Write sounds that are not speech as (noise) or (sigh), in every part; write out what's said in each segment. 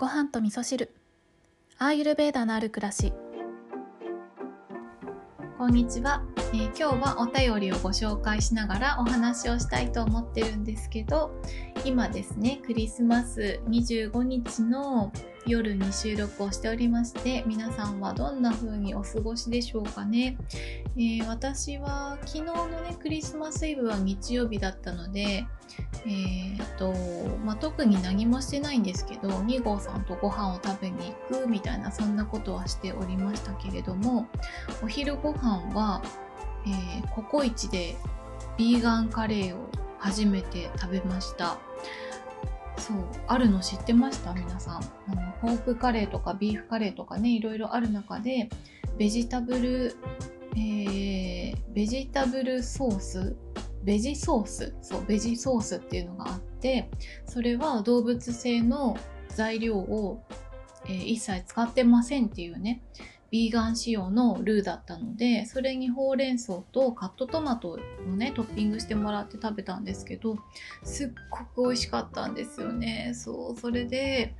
ご飯と味噌汁。アーユルベーダのある暮らし。こんにちは、えー、今日はお便りをご紹介しながらお話をしたいと思ってるんですけど今ですねクリスマス25日の夜に収録をしておりまして皆さんはどんな風にお過ごしでしょうかね、えー、私は昨日のねクリスマスイブは日曜日だったのでえーとまあ、特に何もしてないんですけど2号さんとご飯を食べに行くみたいなそんなことはしておりましたけれどもお昼ご飯は、えー、ココイチでビーガンカレーを初めて食べました。そうあるの知ってました？皆さん。あのポークカレーとかビーフカレーとかねいろいろある中でベジタブル、えー、ベジタブルソースベジソース？そうベジソースっていうのがあってそれは動物性の材料を、えー、一切使ってませんっていうね。ビーガン仕様のルーだったのでそれにほうれん草とカットトマトをねトッピングしてもらって食べたんですけどすっごく美味しかったんですよね。そうそれで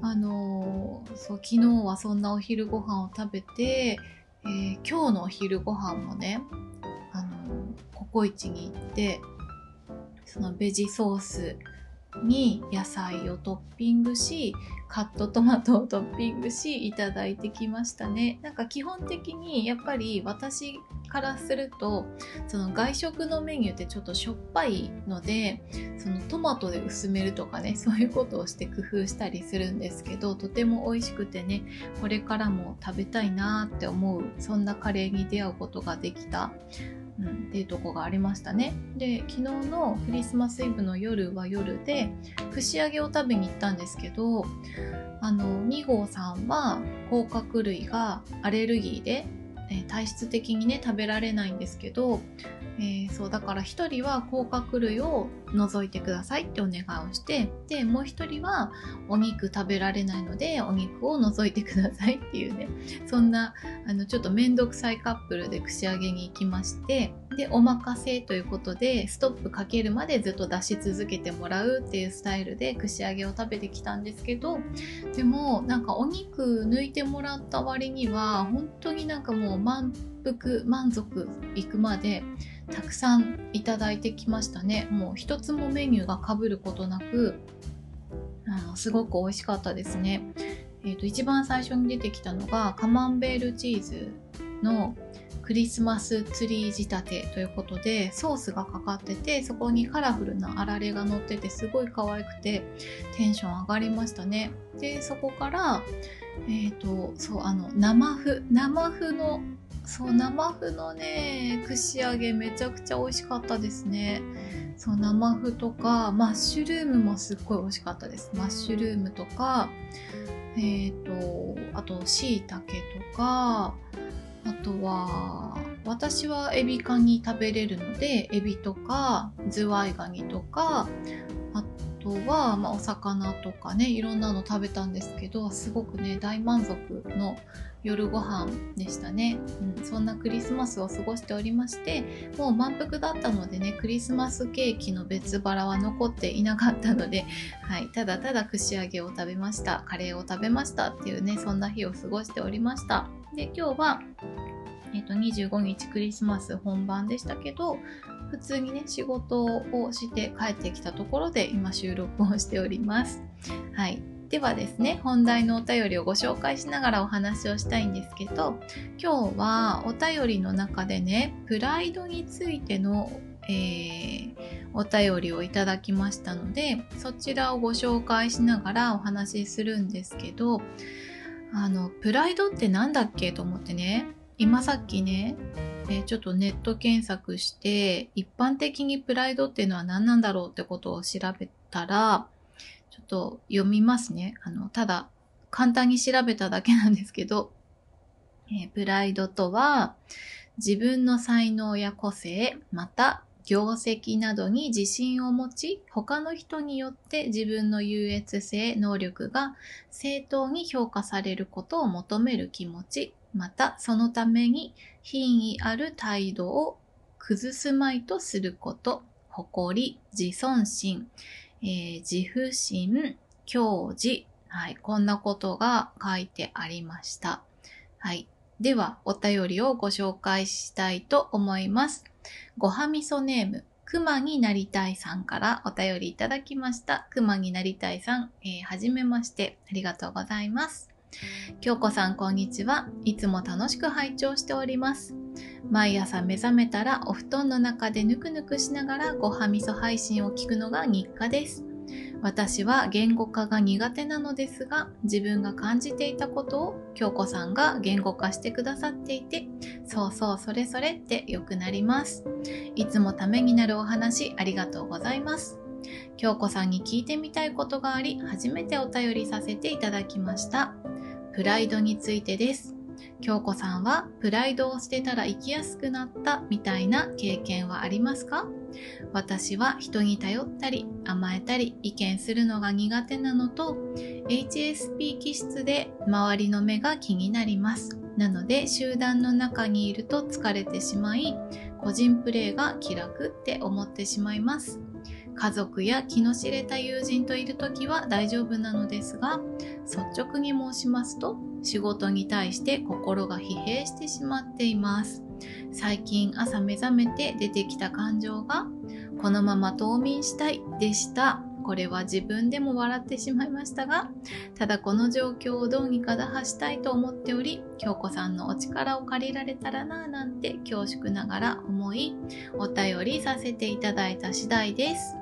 あのー、そう昨日はそんなお昼ご飯を食べて、えー、今日のお昼ご飯もねあのココイチに行ってそのベジソースに野菜をトッピングしカットトマトをトッピングしいただいてきましたね。なんか基本的にやっぱり私からするとその外食のメニューってちょっとしょっぱいのでそのトマトで薄めるとかねそういうことをして工夫したりするんですけどとても美味しくてねこれからも食べたいなって思うそんなカレーに出会うことができた、っていうとこがありましたね。で昨日のクリスマスイブの夜は夜で串揚げを食べに行ったんですけどあの2号さんは甲殻類がアレルギーで、え体質的にね食べられないんですけどえー、そうだから1人は甲殻類を除いてくださいってお願いをしてでもう1人はお肉食べられないのでお肉を除いてくださいっていうねそんなあのちょっと面倒くさいカップルで串揚げに行きましてでお任せということでストップかけるまでずっと出し続けてもらうっていうスタイルで串揚げを食べてきたんですけどでもなんかお肉抜いてもらった割には本当になんかもう満腹満足いくまでたくさんいただいてきましたね。もう一つもメニューがかぶることなくあすごく美味しかったですね。えーと、一番最初に出てきたのがカマンベールチーズのクリスマスツリー仕立てということでソースがかかっててそこにカラフルなあられが乗っててすごい可愛くてテンション上がりましたね。でそこからえ、ー、とそうあの生麩生麩のそう生麩のね串揚げめちゃくちゃ美味しかったですね。そう生麩とかマッシュルームもすっごい美味しかったです。マッシュルームとかえ、ー、とあとしいたけとかあとは私はエビカニ食べれるのでエビとかズワイガニとかは、まあ、お魚とかねいろんなの食べたんですけどすごくね大満足の夜ご飯でしたね、うん、そんなクリスマスを過ごしておりましてもう満腹だったのでねクリスマスケーキの別腹は残っていなかったので、(laughs) はい、ただただ串揚げを食べましたカレーを食べましたっていうねそんな日を過ごしておりました。で今日はえーと、25日クリスマス本番でしたけど普通にね仕事をして帰ってきたところで今収録をしております。はいではですね本題のお便りをご紹介しながらお話をしたいんですけど今日はお便りの中でねプライドについての、えー、お便りをいただきましたのでそちらをご紹介しながらお話しするんですけどあのプライドって何だっけと思ってね今さっきね、え、ちょっとネット検索して一般的にプライドっていうのは何なんだろうってことを調べたらちょっと読みますね。あの、ただ、簡単に調べただけなんですけど、えー、プライドとは、自分の才能や個性、また、業績などに自信を持ち、他の人によって自分の優越性、能力が正当に評価されることを求める気持ち、また、そのために品位ある態度を崩すまいとすること、誇り、自尊心、えー、自負心、矜持、はい、こんなことが書いてありました。はい。では、お便りをご紹介したいと思います。ごはみそネーム、くまになりたいさんからお便りいただきました。くまになりたいさん、えー、はじめまして、ありがとうございます。京子さん、こんにちは。いつも楽しく拝聴しております。毎朝目覚めたらお布団の中でぬくぬくしながらごはみそ配信を聞くのが日課です。私は言語化が苦手なのですが自分が感じていたことを京子さんが言語化してくださっていてそうそうそれそれってよくなりますいつもためになるお話ありがとうございます京子さんに聞いてみたいことがあり初めてお便りさせていただきましたプライドについてです。京子さんはプライドを捨てたら生きやすくなったみたいな経験はありますか？私は人に頼ったり甘えたり意見するのが苦手なのと HSP 気質で周りの目が気になります。なので集団の中にいると疲れてしまい個人プレーが気楽って思ってしまいます。家族や気の知れた友人といる時は大丈夫なのですが率直に申しますと仕事に対して心が疲弊してしまっています。最近朝目覚めて出てきた感情がこのまま冬眠したいでした。これは自分でも笑ってしまいましたがただこの状況をどうにか打破したいと思っており京子さんのお力を借りられたらなぁなんて恐縮ながら思いお便りさせていただいた次第です。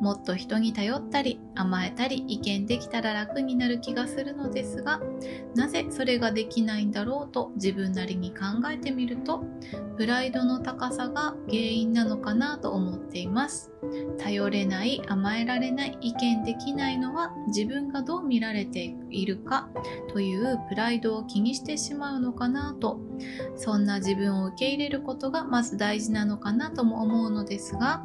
もっと人に頼ったり甘えたり意見できたら楽になる気がするのですがなぜそれができないんだろうと自分なりに考えてみるとプライドの高さが原因なのかなと思っています。頼れない甘えられない意見できないのは自分がどう見られているかというプライドを気にしてしまうのかなとそんな自分を受け入れることがまず大事なのかなとも思うのですが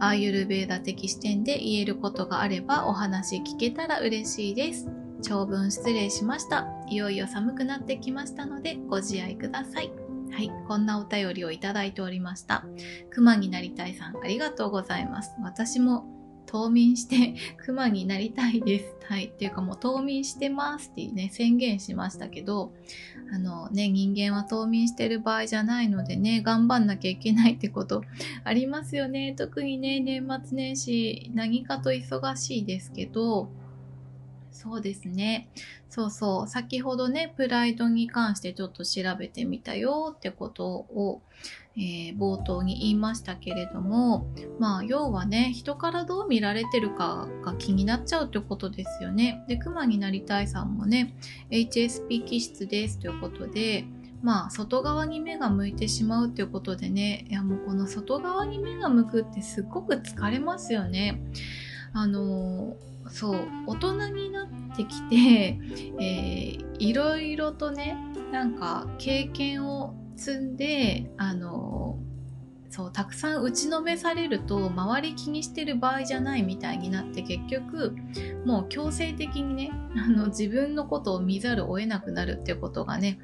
アーユルベーダ的視点点で言えることがあればお話聞けたら嬉しいです長文失礼しましたいよいよ寒くなってきましたのでご自愛くださいはい、こんなお便りをいただいておりました。熊になりたいさん、ありがとうございます。私も冬眠して熊になりたいです。はい。っていうかもう冬眠してますってね、宣言しましたけど、あのね、人間は冬眠してる場合じゃないのでね、頑張んなきゃいけないってことありますよね。特にね、年末年始何かと忙しいですけど、そうですね。そうそう。先ほどね、プライドに関してちょっと調べてみたよってことを、えー、冒頭に言いましたけれども、まあ、要はね、人からどう見られてるかが気になっちゃうってことですよね。で、熊になりたいさんもね、HSP 気質ですということで、まあ、外側に目が向いてしまうっていうことでね、いやもうこの外側に目が向くってすっごく疲れますよね。あのーそう大人になってきて、(laughs) えー、いろいろとねなんか経験を積んであのそうたくさん打ちのめされると周り気にしてる場合じゃないみたいになって結局もう強制的にね (laughs) あの自分のことを見ざるを得なくなるっていうことがね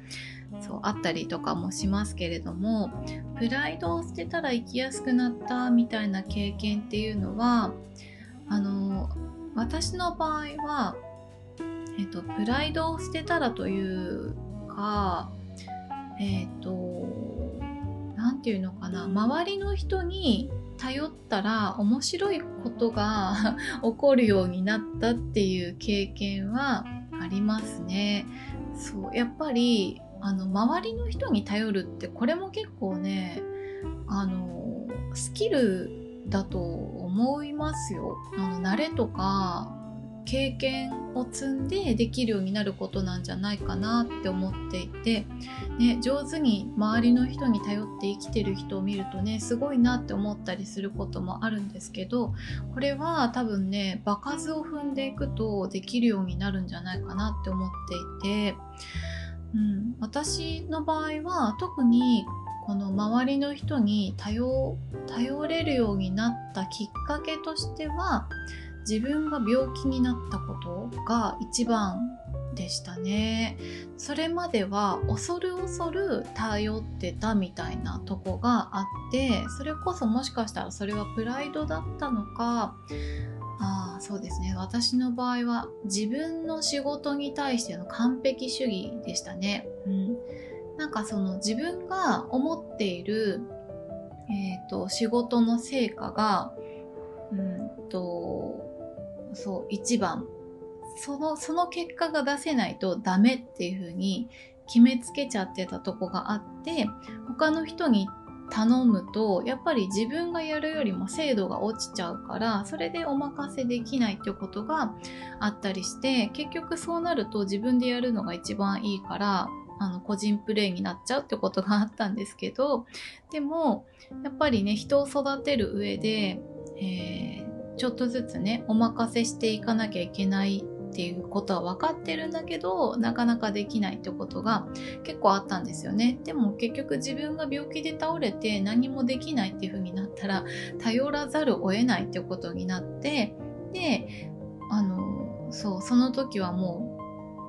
そうあったりとかもしますけれどもプライドを捨てたら生きやすくなったみたいな経験っていうのはあの私の場合は、えっ、と、プライドを捨てたらというか、えっ、と、なんていうのかな、周りの人に頼ったら面白いことが (laughs) 起こるようになったっていう経験はありますね。そう、やっぱり、あの、周りの人に頼るってこれも結構ね、あの、スキルだと思いますよ。あの慣れとか経験を積んでできるようになることなんじゃないかなって思っていて、ね、上手に周りの人に頼って生きてる人を見るとねすごいなって思ったりすることもあるんですけどこれは多分ね場数を踏んでいくとできるようになるんじゃないかなって思っていて、うん、私の場合は特にこの周りの人に頼頼れるようになったきっかけとしては自分が病気になったことが一番でしたね。それまでは恐る恐る頼ってたみたいなとこがあってそれこそもしかしたらそれはプライドだったのかあそうですね。私の場合は自分の仕事に対しての完璧主義でしたね。うん、なんかその自分が思っている、えーと、仕事の成果がうんとそう一番。そのその結果が出せないとダメっていう風に決めつけちゃってたとこがあって他の人に頼むとやっぱり自分がやるよりも精度が落ちちゃうからそれでお任せできないってことがあったりして結局そうなると自分でやるのが一番いいからあの個人プレイになっちゃうってことがあったんですけどでもやっぱりね人を育てる上で、えー、ちょっとずつねお任せしていかなきゃいけないっていうことは分かってるんだけどなかなかできないってことが結構あったんですよね。でも結局自分が病気で倒れて何もできないっていう風になったら頼らざるを得ないってことになってであのそうその時はも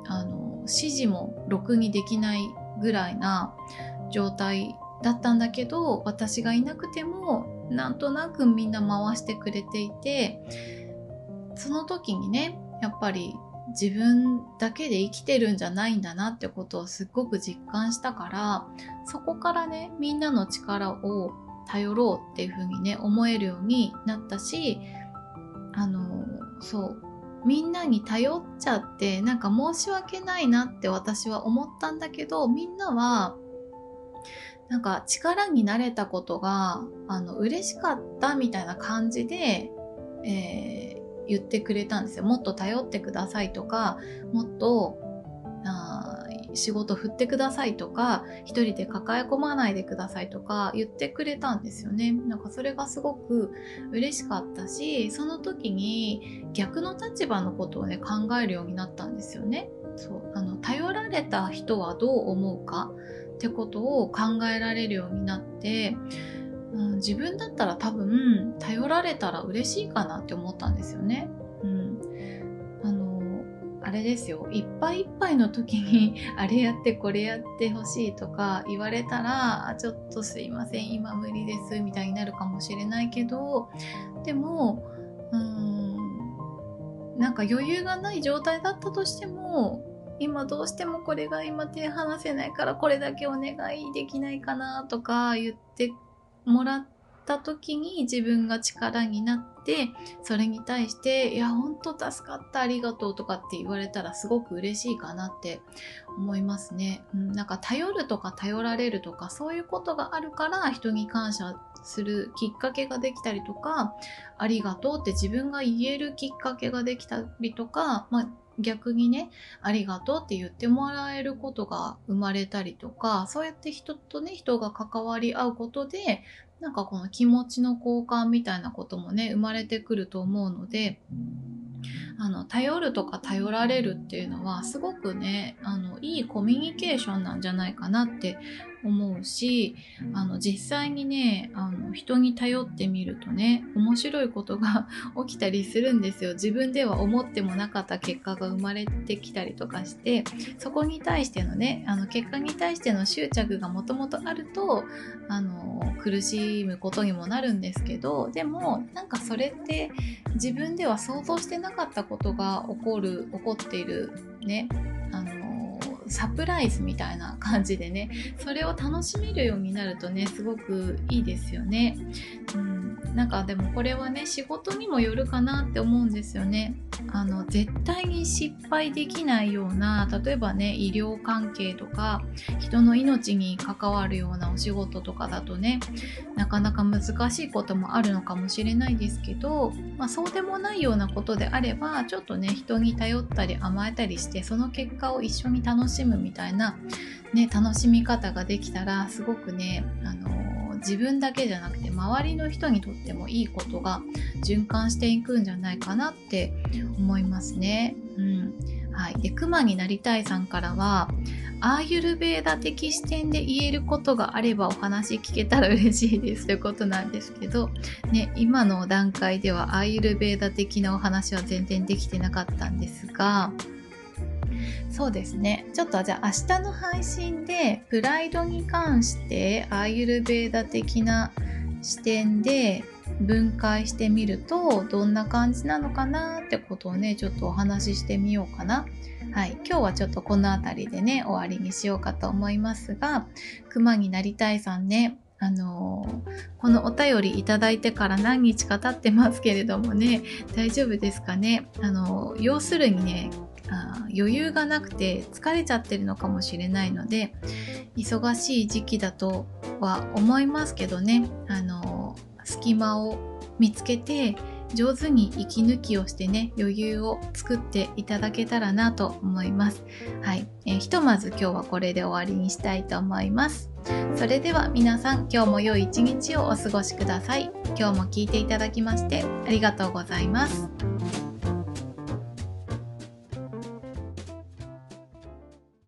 うあの指示もろくにできないぐらいな状態だったんだけど私がいなくてもなんとなくみんな回してくれていてその時にねやっぱり自分だけで生きてるんじゃないんだなってことをすっごく実感したからそこからねみんなの力を頼ろうっていう風にね思えるようになったしあのそうみんなに頼っちゃってなんか申し訳ないなって私は思ったんだけどみんなはなんか力になれたことがあの嬉しかったみたいな感じで、えー、言ってくれたんですよ。もっと頼ってくださいとか、もっと仕事振ってくださいとか、一人で抱え込まないでくださいとか言ってくれたんですよね。なんかそれがすごく嬉しかったし、その時に逆の立場のことをね、考えるようになったんですよね。そう、あの、頼られた人はどう思うかってことを考えられるようになって、うん、自分だったら多分頼られたら嬉しいかなって思ったんですよね。あれですよ。いっぱいいっぱいの時に (laughs) あれやってこれやってほしいとか言われたらちょっとすいません今無理ですみたいになるかもしれないけどでもうーんなんか余裕がない状態だったとしても今どうしてもこれが今手離せないからこれだけお願いできないかなとか言ってもらってた時に自分が力になってそれに対して「いやほんと助かったありがとう」とかって言われたらすごく嬉しいかなって思いますね。うん、なんか頼るとか頼られるとかそういうことがあるから人に感謝するきっかけができたりとかありがとうって自分が言えるきっかけができたりとか、まあ、逆にねありがとうって言ってもらえることが生まれたりとかそうやって人とね人が関わり合うことでなんかこの気持ちの交換みたいなこともね生まれてくると思うのであの頼るとか頼られるっていうのはすごくねあのいいコミュニケーションなんじゃないかなって思うしあの実際にねあの人に頼ってみるとね面白いことが (laughs) 起きたりするんですよ。自分では思ってもなかった結果が生まれてきたりとかしてそこに対してのねあの結果に対しての執着がもともとあるとあの苦しむことにもなるんですけどでもなんかそれって自分では想像してなかったことが起こる起こっているねサプライズみたいな感じでねそれを楽しめるようになるとねすごくいいですよね。うんなんかでもこれはね仕事にもよるかなって思うんですよね。あの絶対に失敗できないような例えばね医療関係とか人の命に関わるようなお仕事とかだとねなかなか難しいこともあるのかもしれないですけど、まあ、そうでもないようなことであればちょっとね人に頼ったり甘えたりしてその結果を一緒に楽しむみたいな、ね、楽しみ方ができたらすごくねあの自分だけじゃなくて周りの人にとってもいいことが循環していくんじゃないかなって思いますね。うん。はい、で熊になりたいさんからはアーユルベーダ的視点で言えることがあればお話聞けたら嬉しいです。ということなんですけど、ね、今の段階ではアーユルベーダ的なお話は全然できてなかったんですがそうですね。ちょっとじゃあ明日の配信でプライドに関してアーユルベーダ的な視点で分解してみるとどんな感じなのかなってことをねちょっとお話ししてみようかな。はい、今日はちょっとこの辺りでね終わりにしようかと思いますが熊になりたいさんねあのこのお便りいただいてから何日か経ってますけれどもね大丈夫ですかね？あの要するにね余裕がなくて疲れちゃってるのかもしれないので忙しい時期だとは思いますけどね。あの隙間を見つけて上手に息抜きをしてね余裕を作っていただけたらなと思います。はい、えー、ひとまず今日はこれで終わりにしたいと思います。それでは皆さん今日も良い一日をお過ごしください。今日も聞いていただきましてありがとうございます。